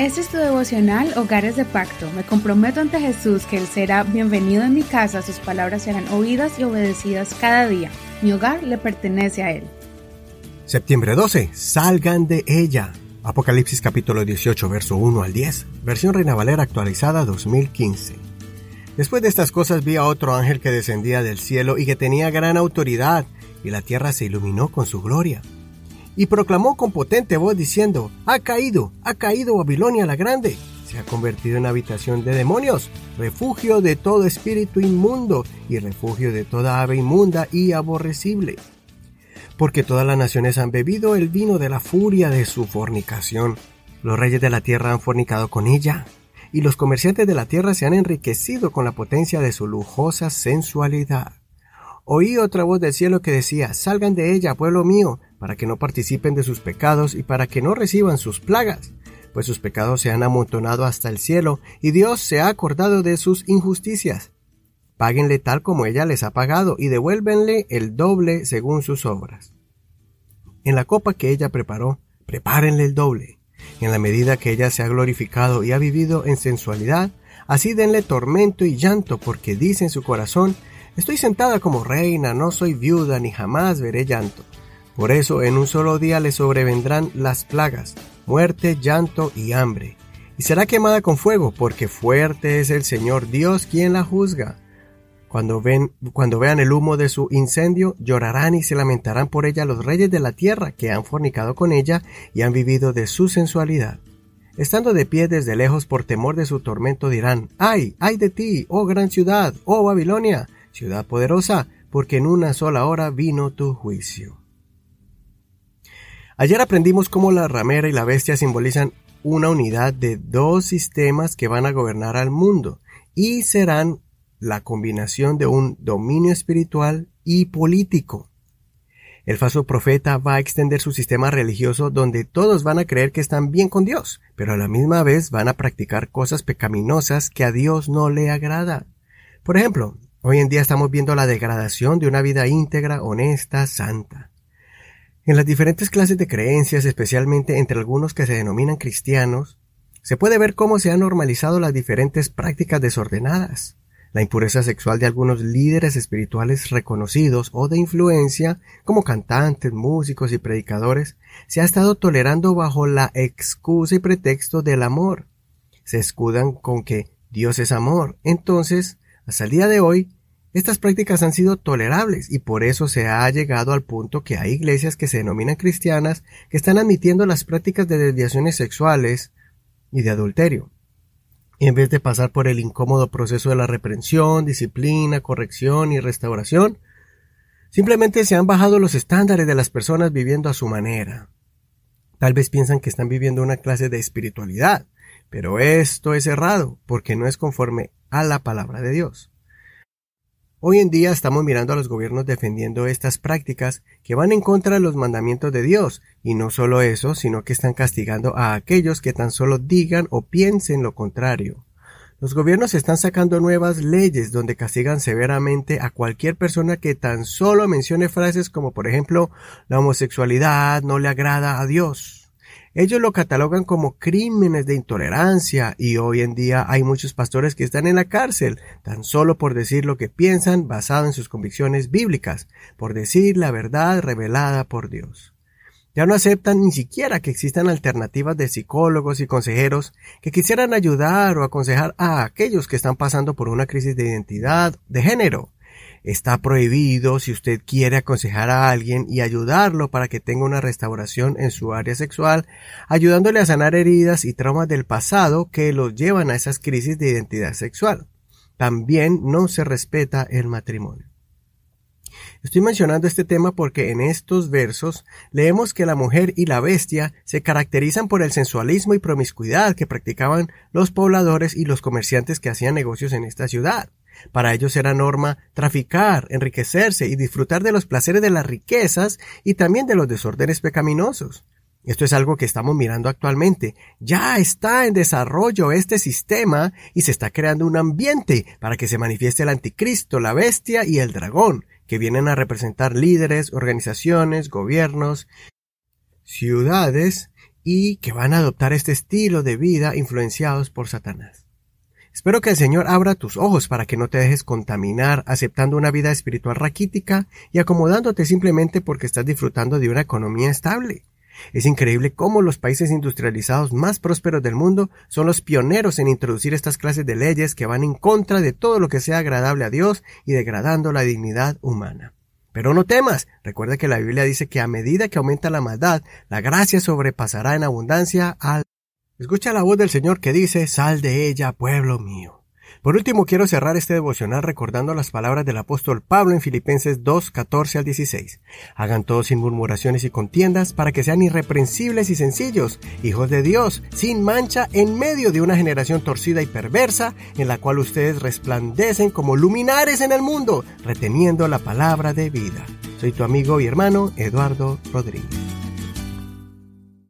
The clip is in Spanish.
Este es tu devocional Hogares de Pacto. Me comprometo ante Jesús que Él será bienvenido en mi casa, sus palabras serán oídas y obedecidas cada día. Mi hogar le pertenece a Él. Septiembre 12. Salgan de ella. Apocalipsis capítulo 18, verso 1 al 10. Versión Reina Valera actualizada 2015. Después de estas cosas vi a otro ángel que descendía del cielo y que tenía gran autoridad, y la tierra se iluminó con su gloria y proclamó con potente voz diciendo, Ha caído, ha caído Babilonia la grande, se ha convertido en habitación de demonios, refugio de todo espíritu inmundo y refugio de toda ave inmunda y aborrecible. Porque todas las naciones han bebido el vino de la furia de su fornicación. Los reyes de la tierra han fornicado con ella, y los comerciantes de la tierra se han enriquecido con la potencia de su lujosa sensualidad. Oí otra voz del cielo que decía, Salgan de ella, pueblo mío, para que no participen de sus pecados y para que no reciban sus plagas, pues sus pecados se han amontonado hasta el cielo, y Dios se ha acordado de sus injusticias. Páguenle tal como ella les ha pagado, y devuélvenle el doble según sus obras. En la copa que ella preparó, prepárenle el doble. En la medida que ella se ha glorificado y ha vivido en sensualidad, así denle tormento y llanto, porque dice en su corazón, Estoy sentada como reina, no soy viuda, ni jamás veré llanto. Por eso en un solo día le sobrevendrán las plagas, muerte, llanto y hambre. Y será quemada con fuego, porque fuerte es el Señor Dios quien la juzga. Cuando, ven, cuando vean el humo de su incendio, llorarán y se lamentarán por ella los reyes de la tierra que han fornicado con ella y han vivido de su sensualidad. Estando de pie desde lejos por temor de su tormento dirán, ¡ay, ay de ti, oh gran ciudad, oh Babilonia, ciudad poderosa, porque en una sola hora vino tu juicio! Ayer aprendimos cómo la ramera y la bestia simbolizan una unidad de dos sistemas que van a gobernar al mundo y serán la combinación de un dominio espiritual y político. El falso profeta va a extender su sistema religioso donde todos van a creer que están bien con Dios, pero a la misma vez van a practicar cosas pecaminosas que a Dios no le agrada. Por ejemplo, hoy en día estamos viendo la degradación de una vida íntegra, honesta, santa. En las diferentes clases de creencias, especialmente entre algunos que se denominan cristianos, se puede ver cómo se han normalizado las diferentes prácticas desordenadas. La impureza sexual de algunos líderes espirituales reconocidos o de influencia, como cantantes, músicos y predicadores, se ha estado tolerando bajo la excusa y pretexto del amor. Se escudan con que Dios es amor. Entonces, hasta el día de hoy, estas prácticas han sido tolerables y por eso se ha llegado al punto que hay iglesias que se denominan cristianas que están admitiendo las prácticas de desviaciones sexuales y de adulterio. En vez de pasar por el incómodo proceso de la reprensión, disciplina, corrección y restauración, simplemente se han bajado los estándares de las personas viviendo a su manera. Tal vez piensan que están viviendo una clase de espiritualidad, pero esto es errado porque no es conforme a la palabra de Dios. Hoy en día estamos mirando a los gobiernos defendiendo estas prácticas que van en contra de los mandamientos de Dios, y no solo eso, sino que están castigando a aquellos que tan solo digan o piensen lo contrario. Los gobiernos están sacando nuevas leyes donde castigan severamente a cualquier persona que tan solo mencione frases como por ejemplo la homosexualidad no le agrada a Dios ellos lo catalogan como crímenes de intolerancia y hoy en día hay muchos pastores que están en la cárcel tan solo por decir lo que piensan basado en sus convicciones bíblicas, por decir la verdad revelada por Dios. Ya no aceptan ni siquiera que existan alternativas de psicólogos y consejeros que quisieran ayudar o aconsejar a aquellos que están pasando por una crisis de identidad de género Está prohibido si usted quiere aconsejar a alguien y ayudarlo para que tenga una restauración en su área sexual, ayudándole a sanar heridas y traumas del pasado que los llevan a esas crisis de identidad sexual. También no se respeta el matrimonio. Estoy mencionando este tema porque en estos versos leemos que la mujer y la bestia se caracterizan por el sensualismo y promiscuidad que practicaban los pobladores y los comerciantes que hacían negocios en esta ciudad. Para ellos era norma traficar, enriquecerse y disfrutar de los placeres de las riquezas y también de los desórdenes pecaminosos. Esto es algo que estamos mirando actualmente. Ya está en desarrollo este sistema y se está creando un ambiente para que se manifieste el anticristo, la bestia y el dragón, que vienen a representar líderes, organizaciones, gobiernos, ciudades y que van a adoptar este estilo de vida influenciados por Satanás. Espero que el Señor abra tus ojos para que no te dejes contaminar aceptando una vida espiritual raquítica y acomodándote simplemente porque estás disfrutando de una economía estable. Es increíble cómo los países industrializados más prósperos del mundo son los pioneros en introducir estas clases de leyes que van en contra de todo lo que sea agradable a Dios y degradando la dignidad humana. Pero no temas, recuerda que la Biblia dice que a medida que aumenta la maldad, la gracia sobrepasará en abundancia al Escucha la voz del Señor que dice, Sal de ella, pueblo mío. Por último, quiero cerrar este devocional recordando las palabras del apóstol Pablo en Filipenses 2, 14 al 16. Hagan todo sin murmuraciones y contiendas para que sean irreprensibles y sencillos, hijos de Dios, sin mancha, en medio de una generación torcida y perversa, en la cual ustedes resplandecen como luminares en el mundo, reteniendo la palabra de vida. Soy tu amigo y hermano Eduardo Rodríguez.